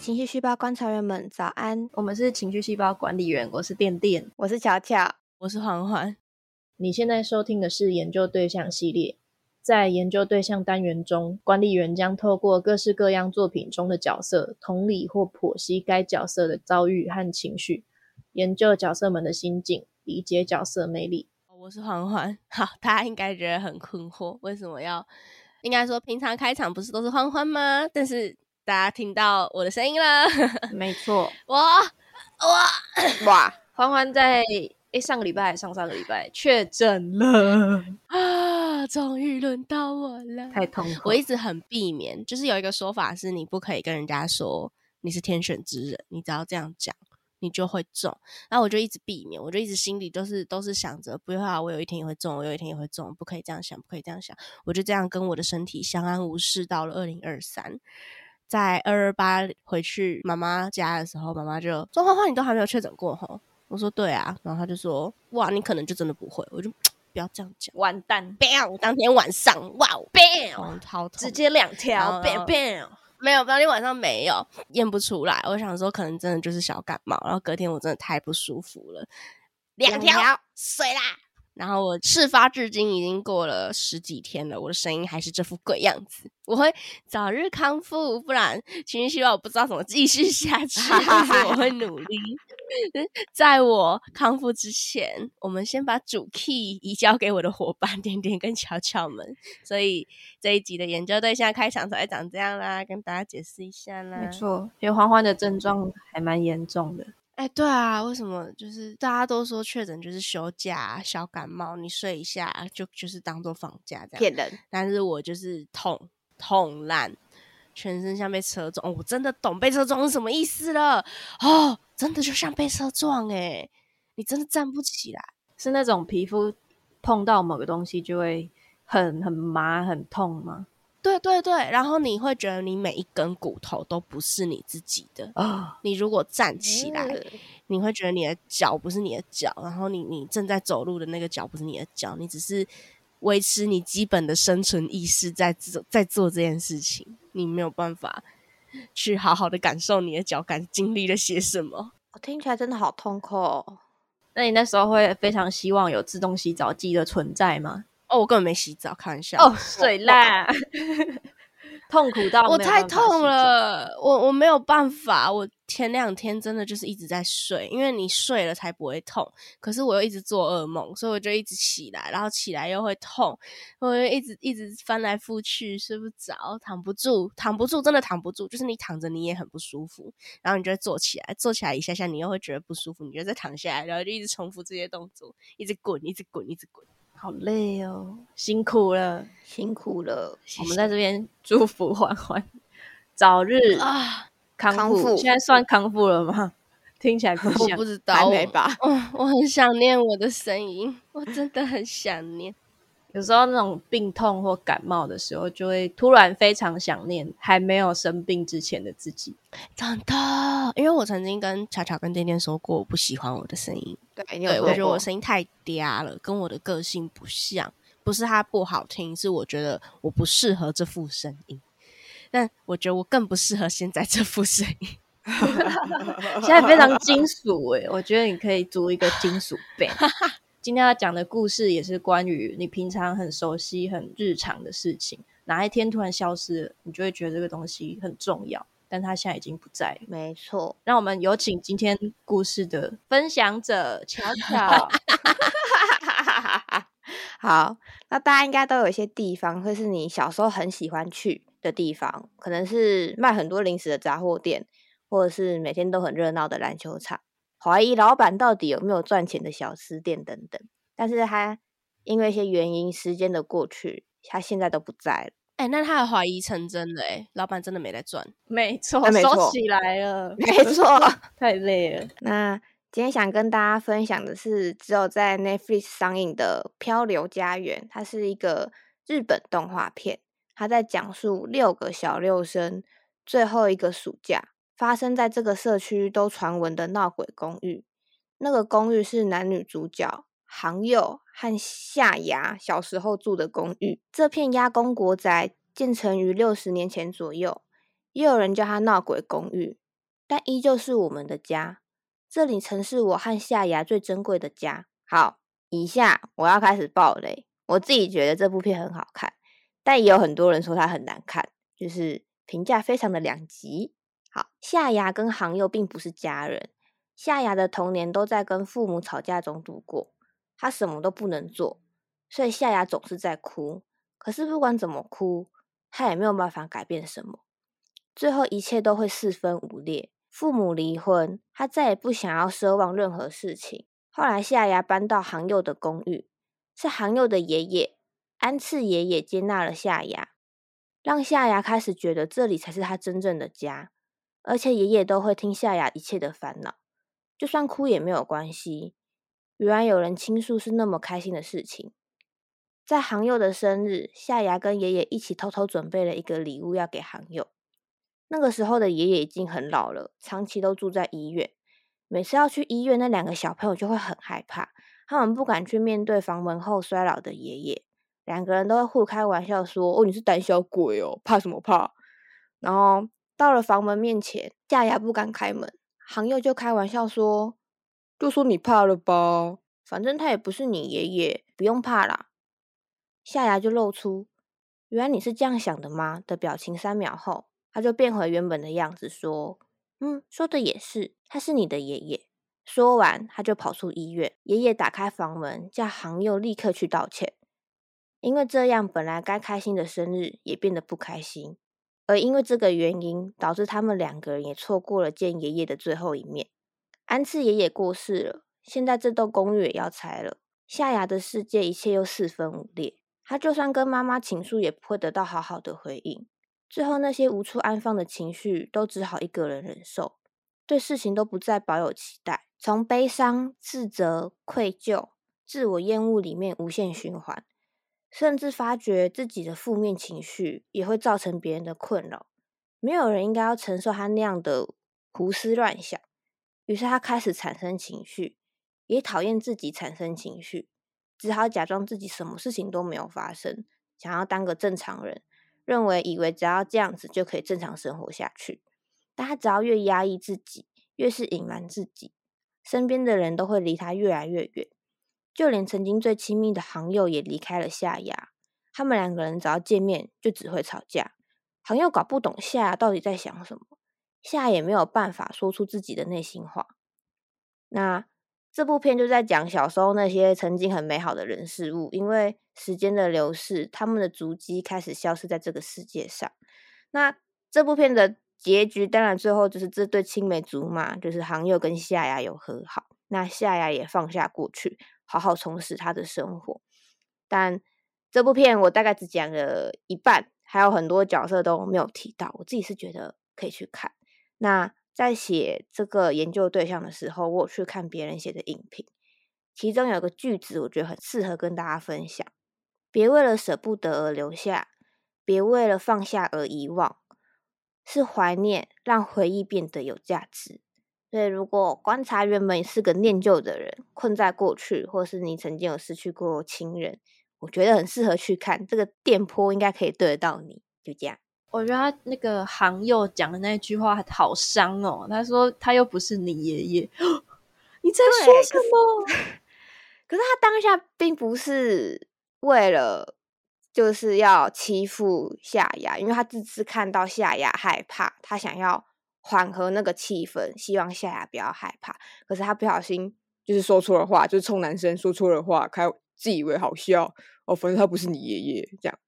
情绪细胞观察员们，早安！我们是情绪细胞管理员，我是电电，我是巧巧，我是环环。你现在收听的是研究对象系列，在研究对象单元中，管理员将透过各式各样作品中的角色，同理或剖析该角色的遭遇和情绪，研究角色们的心境，理解角色魅力。我是环环，好，大家应该觉得很困惑，为什么要？应该说，平常开场不是都是欢欢吗？但是大家听到我的声音了，没错，我我 哇！欢欢在诶上个礼拜上上个礼拜确诊了啊，终于轮到我了，太痛苦！我一直很避免，就是有一个说法是，你不可以跟人家说你是天选之人，你只要这样讲。你就会中，然后我就一直避免，我就一直心里都是都是想着，不要我有一天也会中，我有一天也会中，不可以这样想，不可以这样想，我就这样跟我的身体相安无事。到了二零二三，在二二八回去妈妈家的时候，妈妈就说：“花花，你都还没有确诊过吼？”我说：“对啊。”然后他就说：“哇，你可能就真的不会。”我就不要这样讲，完蛋！bang，当天晚上，哇，bang，好直接两条，bang bang。没有，当天晚上没有验不出来。我想说，可能真的就是小感冒。然后隔天我真的太不舒服了，两条水啦。然后我事发至今已经过了十几天了，我的声音还是这副鬼样子。我会早日康复，不然情绪希望我不知道怎么继续下去。但是我会努力，在我康复之前，我们先把主 key 移交给我的伙伴点点跟巧巧们。所以这一集的研究对象开场才长这样啦，跟大家解释一下啦。没错，因为欢欢的症状还蛮严重的。哎，对啊，为什么就是大家都说确诊就是休假、小感冒，你睡一下就就是当做放假这样？骗人！但是我就是痛痛烂，全身像被车撞。我真的懂被车撞是什么意思了哦，真的就像被车撞哎，你真的站不起来，是那种皮肤碰到某个东西就会很很麻很痛吗？对对对，然后你会觉得你每一根骨头都不是你自己的啊！你如果站起来，你会觉得你的脚不是你的脚，然后你你正在走路的那个脚不是你的脚，你只是维持你基本的生存意识在做在做这件事情，你没有办法去好好的感受你的脚感经历了些什么。我听起来真的好痛苦。哦那你那时候会非常希望有自动洗澡机的存在吗？哦，我根本没洗澡，开玩笑。哦，水啦，痛苦到我太痛了，我我没有办法。我前两天真的就是一直在睡，因为你睡了才不会痛。可是我又一直做噩梦，所以我就一直起来，然后起来又会痛，我就一直一直翻来覆去，睡不着，躺不住，躺不住，真的躺不住。就是你躺着你也很不舒服，然后你就会坐起来，坐起来一下下你又会觉得不舒服，你就再躺下来，然后就一直重复这些动作，一直滚，一直滚，一直滚。好累哦，辛苦了，辛苦了。我们在这边祝福欢欢早日啊康复。现在算康复了吗？听起来不像，不知道，还没吧？嗯，我很想念我的声音，我真的很想念。有时候那种病痛或感冒的时候，就会突然非常想念还没有生病之前的自己。真的，因为我曾经跟巧巧跟天天说过，我不喜欢我的声音。对，对我觉得我声音太嗲了，跟我的个性不像。不是它不好听，是我觉得我不适合这副声音。但我觉得我更不适合现在这副声音。现在非常金属诶，我觉得你可以租一个金属 band。今天要讲的故事也是关于你平常很熟悉、很日常的事情，哪一天突然消失了，你就会觉得这个东西很重要，但它现在已经不在。没错，让我们有请今天故事的分享者巧巧。好，那大家应该都有一些地方，会是你小时候很喜欢去的地方，可能是卖很多零食的杂货店，或者是每天都很热闹的篮球场。怀疑老板到底有没有赚钱的小吃店等等，但是他因为一些原因，时间的过去，他现在都不在了。哎，那他的怀疑成真了，哎，老板真的没在赚，没错，收起来了，没错，太累了。那今天想跟大家分享的是，只有在 Netflix 上映的《漂流家园》，它是一个日本动画片，它在讲述六个小六生最后一个暑假。发生在这个社区都传闻的闹鬼公寓，那个公寓是男女主角杭佑和夏芽小时候住的公寓。这片鸭公国宅建成于六十年前左右，也有人叫它闹鬼公寓。但依旧是我们的家。这里曾是我和夏牙最珍贵的家。好，以下我要开始爆雷。我自己觉得这部片很好看，但也有很多人说它很难看，就是评价非常的两极。好，夏牙跟航佑并不是家人。夏牙的童年都在跟父母吵架中度过，他什么都不能做，所以夏牙总是在哭。可是不管怎么哭，他也没有办法改变什么。最后一切都会四分五裂。父母离婚，他再也不想要奢望任何事情。后来夏牙搬到航佑的公寓，是航佑的爷爷安次爷爷接纳了夏牙，让夏牙开始觉得这里才是他真正的家。而且爷爷都会听夏牙一切的烦恼，就算哭也没有关系。原来有人倾诉是那么开心的事情。在航佑的生日，夏牙跟爷爷一起偷偷准备了一个礼物要给航佑。那个时候的爷爷已经很老了，长期都住在医院。每次要去医院，那两个小朋友就会很害怕，他们不敢去面对房门后衰老的爷爷。两个人都会互开玩笑说：“哦，你是胆小鬼哦，怕什么怕？”然后到了房门面前，夏牙不敢开门，行佑就开玩笑说：“就说你怕了吧，反正他也不是你爷爷，不用怕啦。”夏牙就露出“原来你是这样想的吗”的表情，三秒后。他就变回原本的样子，说：“嗯，说的也是，他是你的爷爷。”说完，他就跑出医院。爷爷打开房门，叫航佑立刻去道歉，因为这样本来该开心的生日也变得不开心。而因为这个原因，导致他们两个人也错过了见爷爷的最后一面。安次爷爷过世了，现在这栋公寓也要拆了。夏芽的世界一切又四分五裂，他就算跟妈妈倾诉，也不会得到好好的回应。最后，那些无处安放的情绪都只好一个人忍受，对事情都不再保有期待，从悲伤、自责、愧疚、自我厌恶里面无限循环，甚至发觉自己的负面情绪也会造成别人的困扰。没有人应该要承受他那样的胡思乱想，于是他开始产生情绪，也讨厌自己产生情绪，只好假装自己什么事情都没有发生，想要当个正常人。认为以为只要这样子就可以正常生活下去，但他只要越压抑自己，越是隐瞒自己，身边的人都会离他越来越远，就连曾经最亲密的行友也离开了夏牙。他们两个人只要见面就只会吵架，行友搞不懂夏牙到底在想什么，夏也没有办法说出自己的内心话。那。这部片就在讲小时候那些曾经很美好的人事物，因为时间的流逝，他们的足迹开始消失在这个世界上。那这部片的结局，当然最后就是这对青梅竹马，就是航佑跟夏牙有和好，那夏牙也放下过去，好好充实他的生活。但这部片我大概只讲了一半，还有很多角色都没有提到，我自己是觉得可以去看。那。在写这个研究对象的时候，我去看别人写的影评，其中有个句子，我觉得很适合跟大家分享：别为了舍不得而留下，别为了放下而遗忘，是怀念让回忆变得有价值。所以，如果观察原本是个念旧的人，困在过去，或是你曾经有失去过亲人，我觉得很适合去看这个电波，应该可以对得到你。就这样。我觉得他那个行又讲的那句话好伤哦。他说他又不是你爷爷，你在说什么？可是他当下并不是为了就是要欺负夏雅，因为他只是看到夏雅害怕，他想要缓和那个气氛，希望夏牙不要害怕。可是他不小心就是说错了话，就是冲男生说错了话，开自以为好笑哦。反正他不是你爷爷，这样。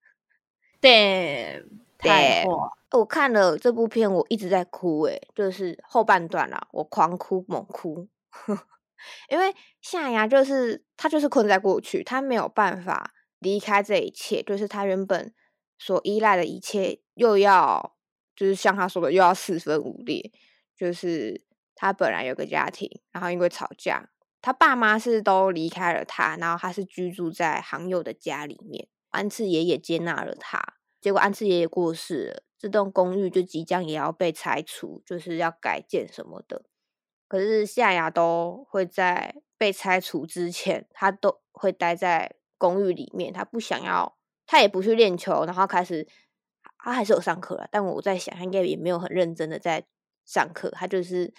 对。对，我看了这部片，我一直在哭，诶就是后半段啦，我狂哭猛哭，因为夏牙就是他就是困在过去，他没有办法离开这一切，就是他原本所依赖的一切又要，就是像他说的，又要四分五裂，就是他本来有个家庭，然后因为吵架，他爸妈是都离开了他，然后他是居住在航友的家里面，安次爷爷接纳了他。结果安次爷爷过世了，这栋公寓就即将也要被拆除，就是要改建什么的。可是夏牙都会在被拆除之前，他都会待在公寓里面，他不想要，他也不去练球，然后开始，他还是有上课了，但我在想，他应该也没有很认真的在上课，他就是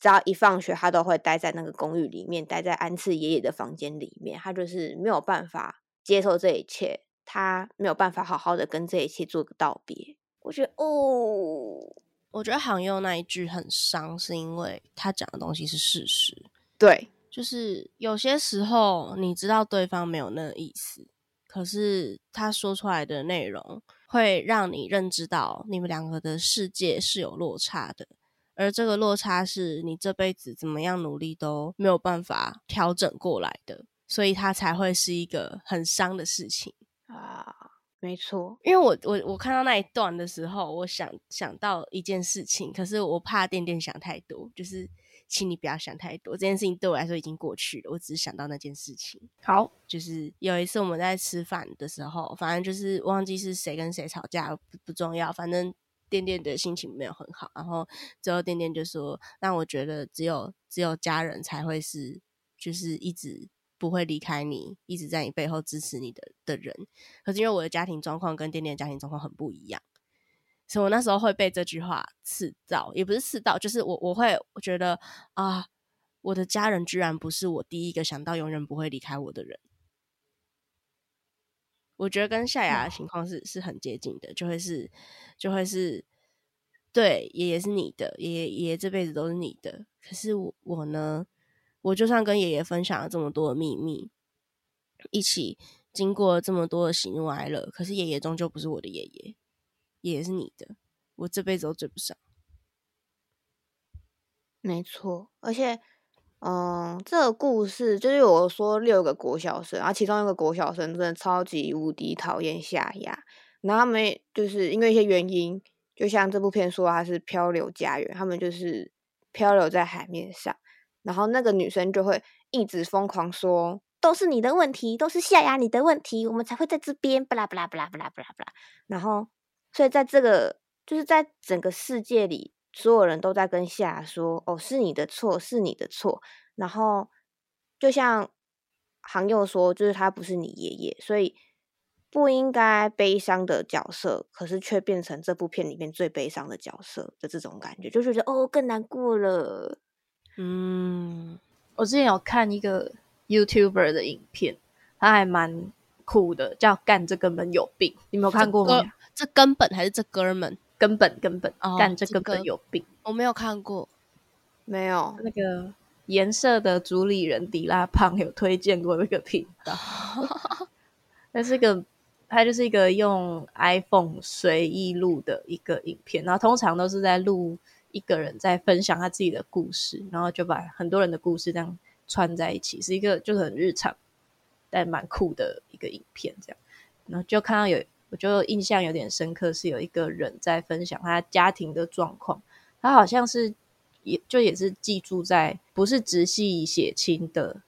只要一放学，他都会待在那个公寓里面，待在安次爷爷的房间里面，他就是没有办法接受这一切，他没有办法好好的跟这一切做个道别。我觉得哦，我觉得杭佑那一句很伤，是因为他讲的东西是事实。对，就是有些时候你知道对方没有那个意思，可是他说出来的内容会让你认知到你们两个的世界是有落差的，而这个落差是你这辈子怎么样努力都没有办法调整过来的，所以它才会是一个很伤的事情啊。没错，因为我我我看到那一段的时候，我想想到一件事情，可是我怕店店想太多，就是请你不要想太多，这件事情对我来说已经过去了，我只是想到那件事情。好，就是有一次我们在吃饭的时候，反正就是忘记是谁跟谁吵架，不不重要，反正店店的心情没有很好，然后最后店店就说：“那我觉得只有只有家人才会是，就是一直。”不会离开你，一直在你背后支持你的的人。可是因为我的家庭状况跟店店的家庭状况很不一样，所以我那时候会被这句话刺到，也不是刺到，就是我我会我觉得啊，我的家人居然不是我第一个想到永远不会离开我的人。我觉得跟夏雅的情况是是很接近的，就会是就会是对爷爷是你的，爷爷爷爷这辈子都是你的。可是我我呢？我就算跟爷爷分享了这么多的秘密，一起经过这么多的喜怒哀乐，可是爷爷终究不是我的爷爷，也是你的，我这辈子都追不上。没错，而且，嗯，这个故事就是我说六个国小生，然后其中一个国小生真的超级无敌讨厌夏亚，然后他们就是因为一些原因，就像这部片说他是漂流家园，他们就是漂流在海面上。然后那个女生就会一直疯狂说：“都是你的问题，都是夏雅你的问题，我们才会在这边。”巴拉巴拉巴拉巴拉巴拉巴拉。然后，所以在这个就是在整个世界里，所有人都在跟夏雅说：“哦，是你的错，是你的错。”然后，就像杭佑说：“就是他不是你爷爷，所以不应该悲伤的角色，可是却变成这部片里面最悲伤的角色的这种感觉，就觉得哦，更难过了。”嗯，我之前有看一个 YouTuber 的影片，他还蛮酷的，叫“干这根本有病”，你没有看过吗？这根本还是这哥们？根本根本干这根本有病，我没有看过，没有。那个颜色的主理人迪拉胖有推荐过那个频道，那是个他就是一个用 iPhone 随意录的一个影片，然后通常都是在录。一个人在分享他自己的故事，然后就把很多人的故事这样串在一起，是一个就是很日常但蛮酷的一个影片。这样，然后就看到有，我就印象有点深刻，是有一个人在分享他家庭的状况。他好像是也就也是寄住在不是直系血亲的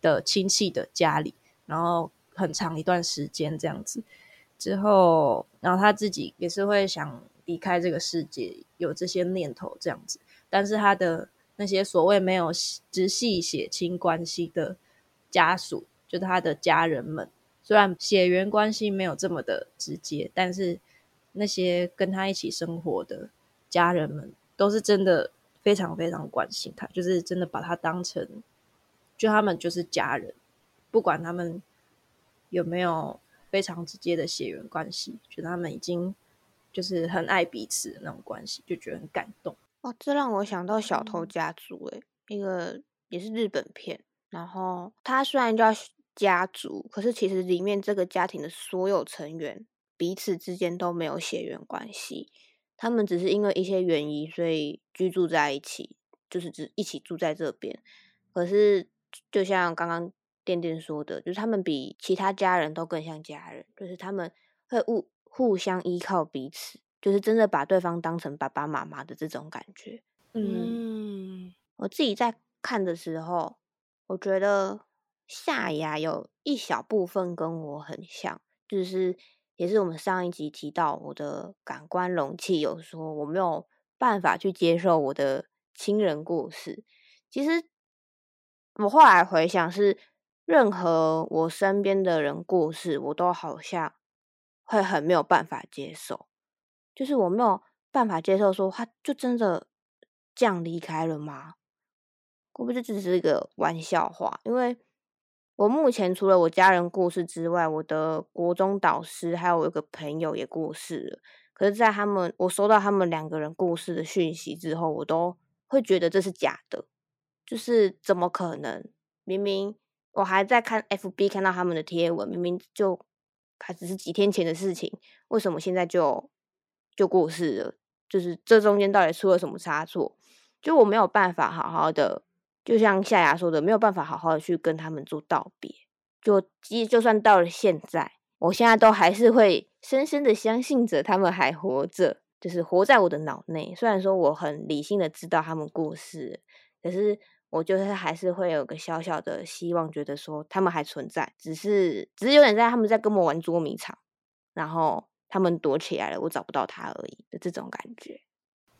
的亲戚的家里，然后很长一段时间这样子之后，然后他自己也是会想。离开这个世界有这些念头这样子，但是他的那些所谓没有直系血亲关系的家属，就是他的家人们，虽然血缘关系没有这么的直接，但是那些跟他一起生活的家人们，都是真的非常非常关心他，就是真的把他当成，就他们就是家人，不管他们有没有非常直接的血缘关系，觉得他们已经。就是很爱彼此的那种关系，就觉得很感动。哦，这让我想到《小偷家族》诶，一个也是日本片。然后他虽然叫家族，可是其实里面这个家庭的所有成员彼此之间都没有血缘关系，他们只是因为一些原因，所以居住在一起，就是只一起住在这边。可是就像刚刚店店说的，就是他们比其他家人都更像家人，就是他们会互。互相依靠彼此，就是真的把对方当成爸爸妈妈的这种感觉。嗯，我自己在看的时候，我觉得下牙有一小部分跟我很像，就是也是我们上一集提到我的感官容器有说我没有办法去接受我的亲人过世。其实我后来回想，是任何我身边的人过世，我都好像。会很没有办法接受，就是我没有办法接受，说他就真的这样离开了吗？会不会这只是一个玩笑话？因为我目前除了我家人过世之外，我的国中导师还有我一个朋友也过世了。可是，在他们我收到他们两个人过世的讯息之后，我都会觉得这是假的，就是怎么可能？明明我还在看 FB 看到他们的贴文，明明就还只是几天前的事情，为什么现在就就过世了？就是这中间到底出了什么差错？就我没有办法好好的。就像夏牙说的，没有办法好好的去跟他们做道别。就即就算到了现在，我现在都还是会深深的相信着他们还活着，就是活在我的脑内。虽然说我很理性的知道他们过世，可是我就是还是会有个小小的希望，觉得说他们还存在，只是只是有点在他们在跟我玩捉迷藏，然后他们躲起来了，我找不到他而已的这种感觉。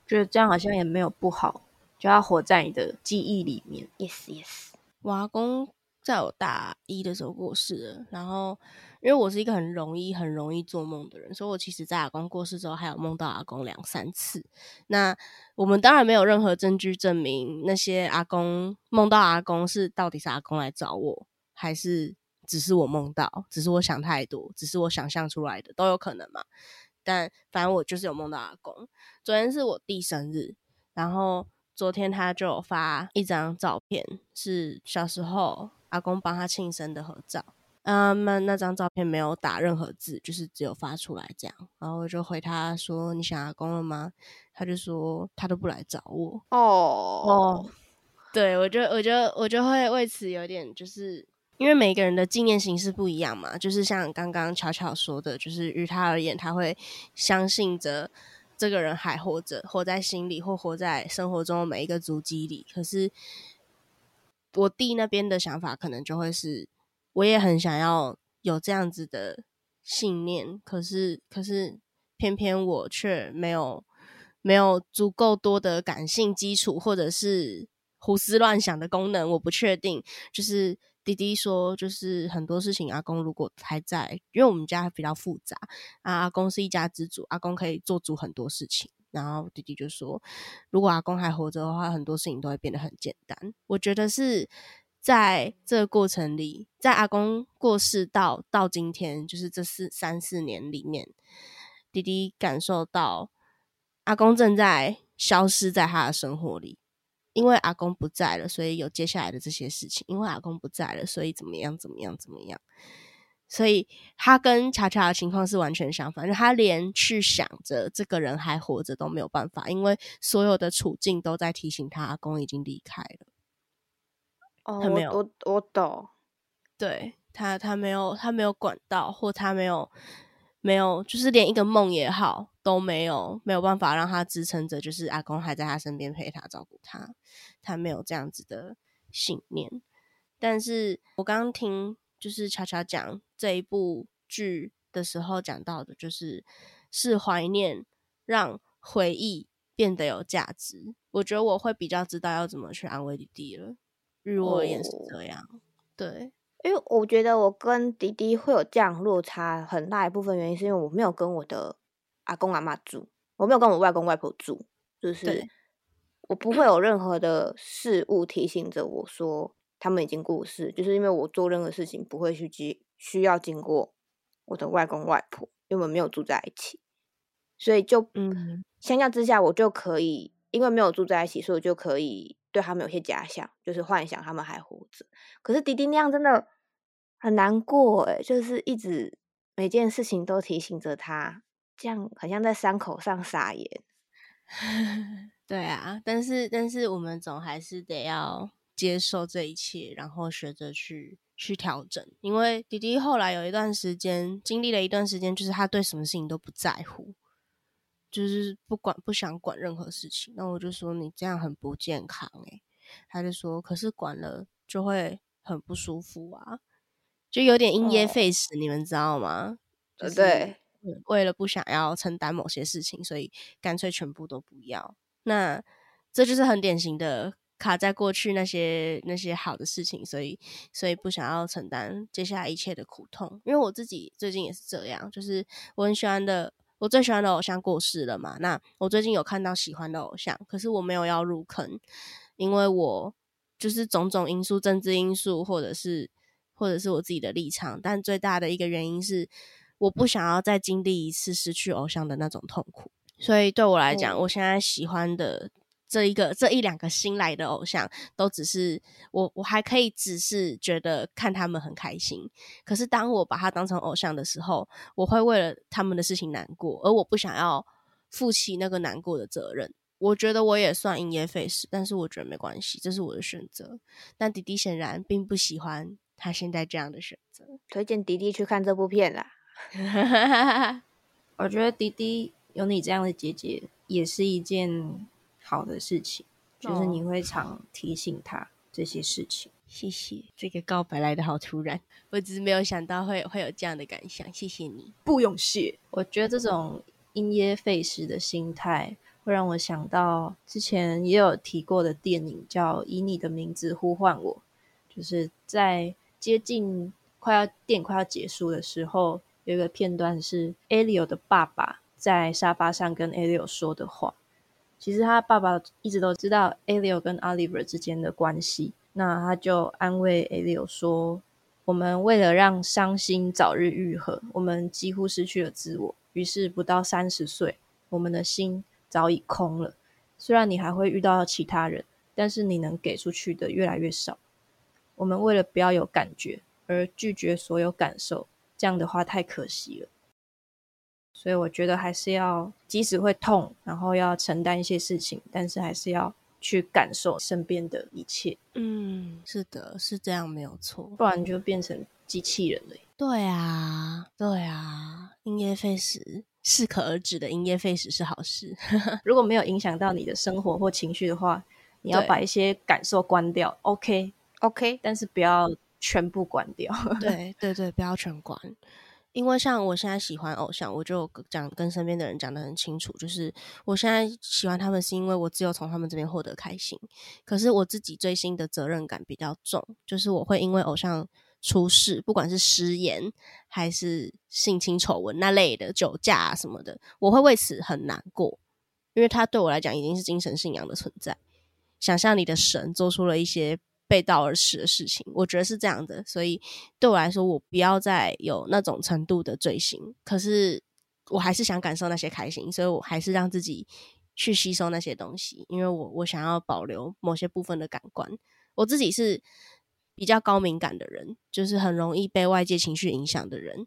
觉得这样好像也没有不好。就要活在你的记忆里面。Yes, yes。我阿公在我大一的时候过世了，然后因为我是一个很容易、很容易做梦的人，所以我其实，在阿公过世之后，还有梦到阿公两三次。那我们当然没有任何证据证明那些阿公梦到阿公是到底是阿公来找我，还是只是我梦到，只是我想太多，只是我想象出来的，都有可能嘛。但反正我就是有梦到阿公。昨天是我弟生日，然后。昨天他就发一张照片，是小时候阿公帮他庆生的合照。嗯，那那张照片没有打任何字，就是只有发出来这样。然后我就回他说：“你想阿公了吗？”他就说：“他都不来找我。”哦哦，对我就我就我就会为此有点，就是因为每个人的纪念形式不一样嘛。就是像刚刚巧巧说的，就是于他而言，他会相信着。这个人还活着，活在心里，或活在生活中每一个足迹里。可是我弟那边的想法，可能就会是，我也很想要有这样子的信念，可是，可是偏偏我却没有没有足够多的感性基础，或者是胡思乱想的功能，我不确定，就是。弟弟说，就是很多事情，阿公如果还在，因为我们家比较复杂啊，阿公是一家之主，阿公可以做主很多事情。然后弟弟就说，如果阿公还活着的话，很多事情都会变得很简单。我觉得是在这个过程里，在阿公过世到到今天，就是这四三四年里面，弟弟感受到阿公正在消失在他的生活里。因为阿公不在了，所以有接下来的这些事情。因为阿公不在了，所以怎么样？怎么样？怎么样？所以他跟乔乔的情况是完全相反，就他连去想着这个人还活着都没有办法，因为所有的处境都在提醒他阿公已经离开了。哦，他没有，我我懂。对他，他没有，他没有管道，或他没有。没有，就是连一个梦也好都没有，没有办法让他支撑着。就是阿公还在他身边陪他照顾他，他没有这样子的信念。但是我刚刚听就是巧巧讲这一部剧的时候讲到的，就是是怀念让回忆变得有价值。我觉得我会比较知道要怎么去安慰弟弟了。日我也是这样，对。因为我觉得我跟弟弟会有这样落差很大一部分原因，是因为我没有跟我的阿公阿妈住，我没有跟我外公外婆住，就是我不会有任何的事物提醒着我说他们已经过世，就是因为我做任何事情不会去经需要经过我的外公外婆，因为我们没有住在一起，所以就嗯，相较之下，我就可以因为没有住在一起，所以我就可以对他们有些假想，就是幻想他们还活着。可是弟弟那样真的。很难过哎，就是一直每件事情都提醒着他，这样好像在伤口上撒盐。对啊，但是但是我们总还是得要接受这一切，然后学着去去调整。因为弟弟后来有一段时间经历了一段时间，就是他对什么事情都不在乎，就是不管不想管任何事情。那我就说你这样很不健康哎，他就说可是管了就会很不舒服啊。就有点因噎废食，你们知道吗？对，为了不想要承担某些事情，所以干脆全部都不要。那这就是很典型的卡在过去那些那些好的事情，所以所以不想要承担接下来一切的苦痛。因为我自己最近也是这样，就是我很喜欢的我最喜欢的偶像过世了嘛，那我最近有看到喜欢的偶像，可是我没有要入坑，因为我就是种种因素，政治因素，或者是或者是我自己的立场，但最大的一个原因是，我不想要再经历一次失去偶像的那种痛苦，所以对我来讲，我现在喜欢的。这一个这一两个新来的偶像，都只是我我还可以只是觉得看他们很开心。可是当我把他当成偶像的时候，我会为了他们的事情难过，而我不想要负起那个难过的责任。我觉得我也算因噎废食，但是我觉得没关系，这是我的选择。但迪迪显然并不喜欢他现在这样的选择。推荐迪迪去看这部片啦。我觉得迪迪有你这样的姐姐也是一件。好的事情，就是你会常提醒他这些事情。谢谢，这个告白来的好突然，我只是没有想到会会有这样的感想。谢谢你，不用谢。我觉得这种因噎废食的心态，会让我想到之前也有提过的电影，叫《以你的名字呼唤我》。就是在接近快要电影快要结束的时候，有一个片段是 Elio 的爸爸在沙发上跟 Elio 说的话。其实他爸爸一直都知道 Alio 跟 Oliver 之间的关系，那他就安慰 Alio 说：“我们为了让伤心早日愈合，我们几乎失去了自我。于是不到三十岁，我们的心早已空了。虽然你还会遇到其他人，但是你能给出去的越来越少。我们为了不要有感觉而拒绝所有感受，这样的话太可惜了。”所以我觉得还是要，即使会痛，然后要承担一些事情，但是还是要去感受身边的一切。嗯，是的，是这样，没有错，不然就变成机器人了。对啊，对啊，因噎废食，适可而止的因噎废食是好事。如果没有影响到你的生活或情绪的话，你要把一些感受关掉。OK，OK，但是不要全部关掉。对对对，不要全关。因为像我现在喜欢偶像，我就讲跟身边的人讲的很清楚，就是我现在喜欢他们是因为我只有从他们这边获得开心。可是我自己追星的责任感比较重，就是我会因为偶像出事，不管是失言还是性侵丑闻那类的酒驾啊什么的，我会为此很难过，因为他对我来讲已经是精神信仰的存在。想象你的神做出了一些。背道而驰的事情，我觉得是这样的，所以对我来说，我不要再有那种程度的罪行。可是我还是想感受那些开心，所以我还是让自己去吸收那些东西，因为我我想要保留某些部分的感官。我自己是比较高敏感的人，就是很容易被外界情绪影响的人。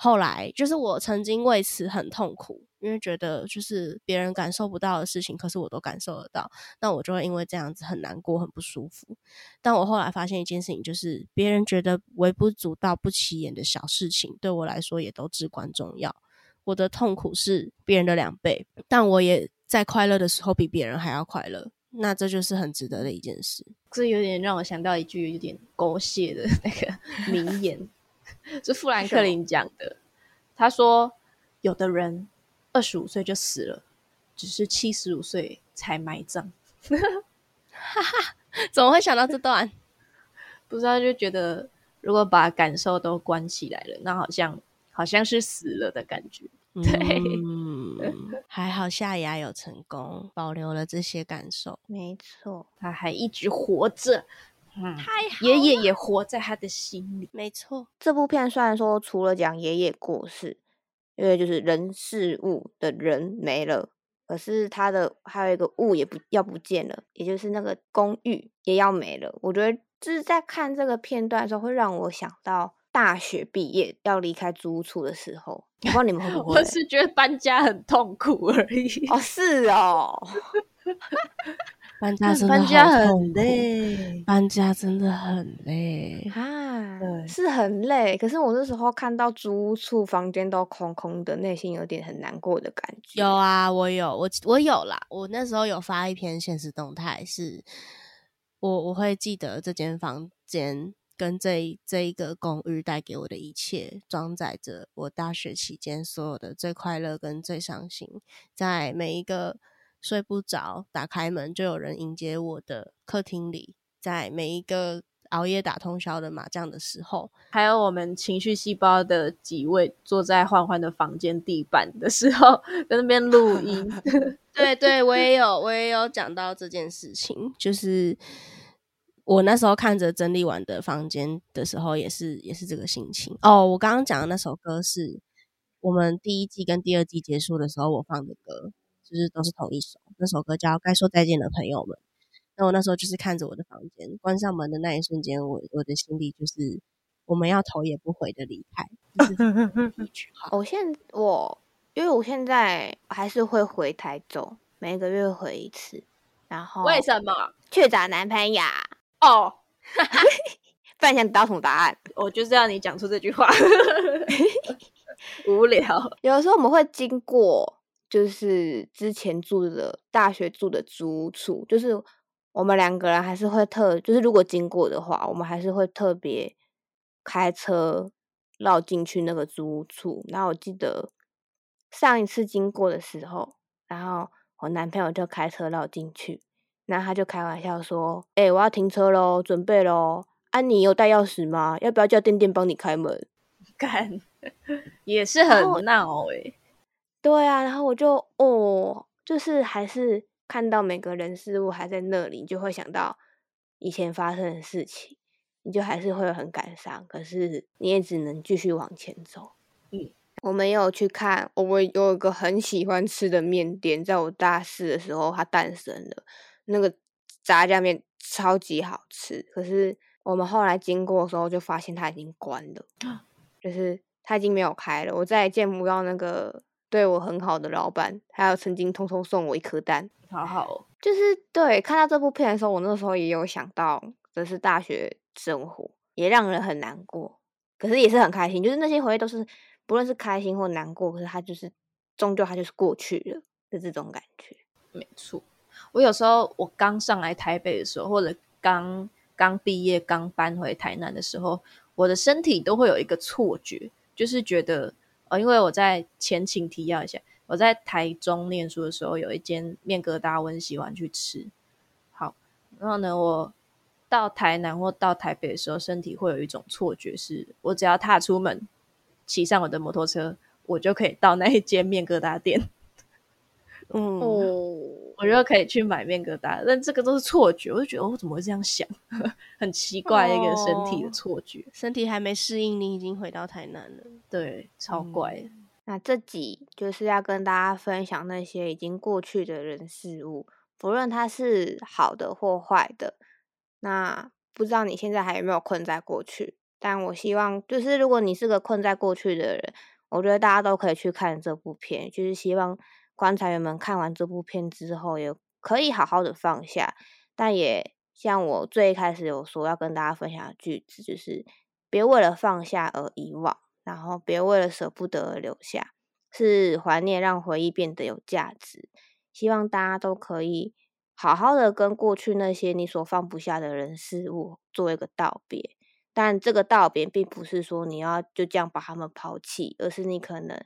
后来就是我曾经为此很痛苦，因为觉得就是别人感受不到的事情，可是我都感受得到，那我就会因为这样子很难过、很不舒服。但我后来发现一件事情，就是别人觉得微不足道、不起眼的小事情，对我来说也都至关重要。我的痛苦是别人的两倍，但我也在快乐的时候比别人还要快乐，那这就是很值得的一件事。这有点让我想到一句有点狗血的那个名言。是富兰克林讲的。他说：“有的人二十五岁就死了，只是七十五岁才埋葬。”哈哈，怎么会想到这段？不知道，就觉得如果把感受都关起来了，那好像好像是死了的感觉。对 还好下牙有成功保留了这些感受。没错，他还一直活着。太好，爷爷也活在他的心里。没错，这部片虽然说除了讲爷爷过世，因为就是人事物的人没了，可是他的还有一个物也不要不见了，也就是那个公寓也要没了。我觉得就是在看这个片段的时候，会让我想到大学毕业要离开租屋处的时候。我不知道你们会不 会？我是觉得搬家很痛苦而已。哦，是哦。搬家真的搬家很累，搬家真的很累啊！是很累。可是我那时候看到租屋处房间都空空的，内心有点很难过的感觉。有啊，我有，我我有啦。我那时候有发一篇现实动态，是我我会记得这间房间跟这这一个公寓带给我的一切，装载着我大学期间所有的最快乐跟最伤心，在每一个。睡不着，打开门就有人迎接我的客厅里，在每一个熬夜打通宵的麻将的时候，还有我们情绪细胞的几位坐在欢欢的房间地板的时候，在那边录音。对对，我也有我也有讲到这件事情，就是我那时候看着整理完的房间的时候，也是也是这个心情。哦，我刚刚讲的那首歌是我们第一季跟第二季结束的时候我放的歌，就是都是同一首，那首歌叫《该说再见的朋友们》。那我那时候就是看着我的房间，关上门的那一瞬间，我我的心里就是我们要头也不回的离开。一句 话，我现我因为我现在还是会回台中，每个月回一次。然后为什么去找男朋友？哦 不然想得到什么答案？我就是要你讲出这句话。无聊。有的时候我们会经过，就是之前住的大学住的租屋处，就是我们两个人还是会特，就是如果经过的话，我们还是会特别开车绕进去那个租屋处。然后我记得上一次经过的时候，然后我男朋友就开车绕进去，然后他就开玩笑说：“哎，我要停车喽，准备喽。啊，你有带钥匙吗？要不要叫店店帮你开门？”干。也是很闹哎，对啊，然后我就哦，就是还是看到每个人事物还在那里，就会想到以前发生的事情，你就还是会很感伤。可是你也只能继续往前走。嗯，我没有去看，我有一个很喜欢吃的面店，在我大四的时候它诞生了，那个炸酱面超级好吃。可是我们后来经过的时候，就发现它已经关了，就是。它已经没有开了，我再也见不到那个对我很好的老板，还有曾经偷偷送我一颗蛋，好好。就是对看到这部片的时候，我那时候也有想到，这是大学生活，也让人很难过，可是也是很开心。就是那些回忆都是，不论是开心或难过，可是它就是终究它就是过去了的这种感觉。没错，我有时候我刚上来台北的时候，或者刚刚毕业刚搬回台南的时候，我的身体都会有一个错觉。就是觉得，哦，因为我在前情提要一下，我在台中念书的时候，有一间面疙瘩，我很喜欢去吃。好，然后呢，我到台南或到台北的时候，身体会有一种错觉，是我只要踏出门，骑上我的摩托车，我就可以到那一间面疙瘩店。嗯，我觉得可以去买面疙瘩，但这个都是错觉。我就觉得，我怎么会这样想？很奇怪一个身体的错觉，身体还没适应，你已经回到台南了。对，超怪。那这集就是要跟大家分享那些已经过去的人事物，不论它是好的或坏的。那不知道你现在还有没有困在过去？但我希望，就是如果你是个困在过去的人，我觉得大家都可以去看这部片，就是希望。观察员们看完这部片之后，也可以好好的放下，但也像我最开始有说要跟大家分享的句子，就是别为了放下而遗忘，然后别为了舍不得而留下，是怀念让回忆变得有价值。希望大家都可以好好的跟过去那些你所放不下的人事物做一个道别，但这个道别并不是说你要就这样把他们抛弃，而是你可能。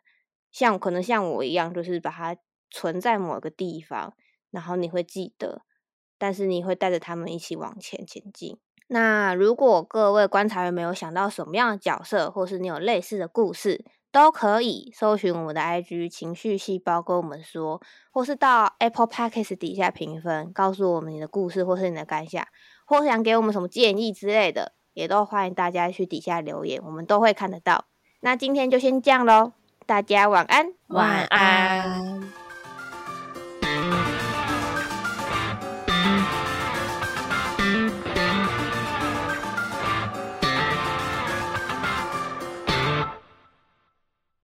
像可能像我一样，就是把它存在某个地方，然后你会记得，但是你会带着他们一起往前前进。那如果各位观察员没有想到什么样的角色，或是你有类似的故事，都可以搜寻我们的 IG 情绪细胞跟我们说，或是到 Apple Podcast 底下评分，告诉我们你的故事或是你的感想，或想给我们什么建议之类的，也都欢迎大家去底下留言，我们都会看得到。那今天就先这样喽。大家晚安。晚安。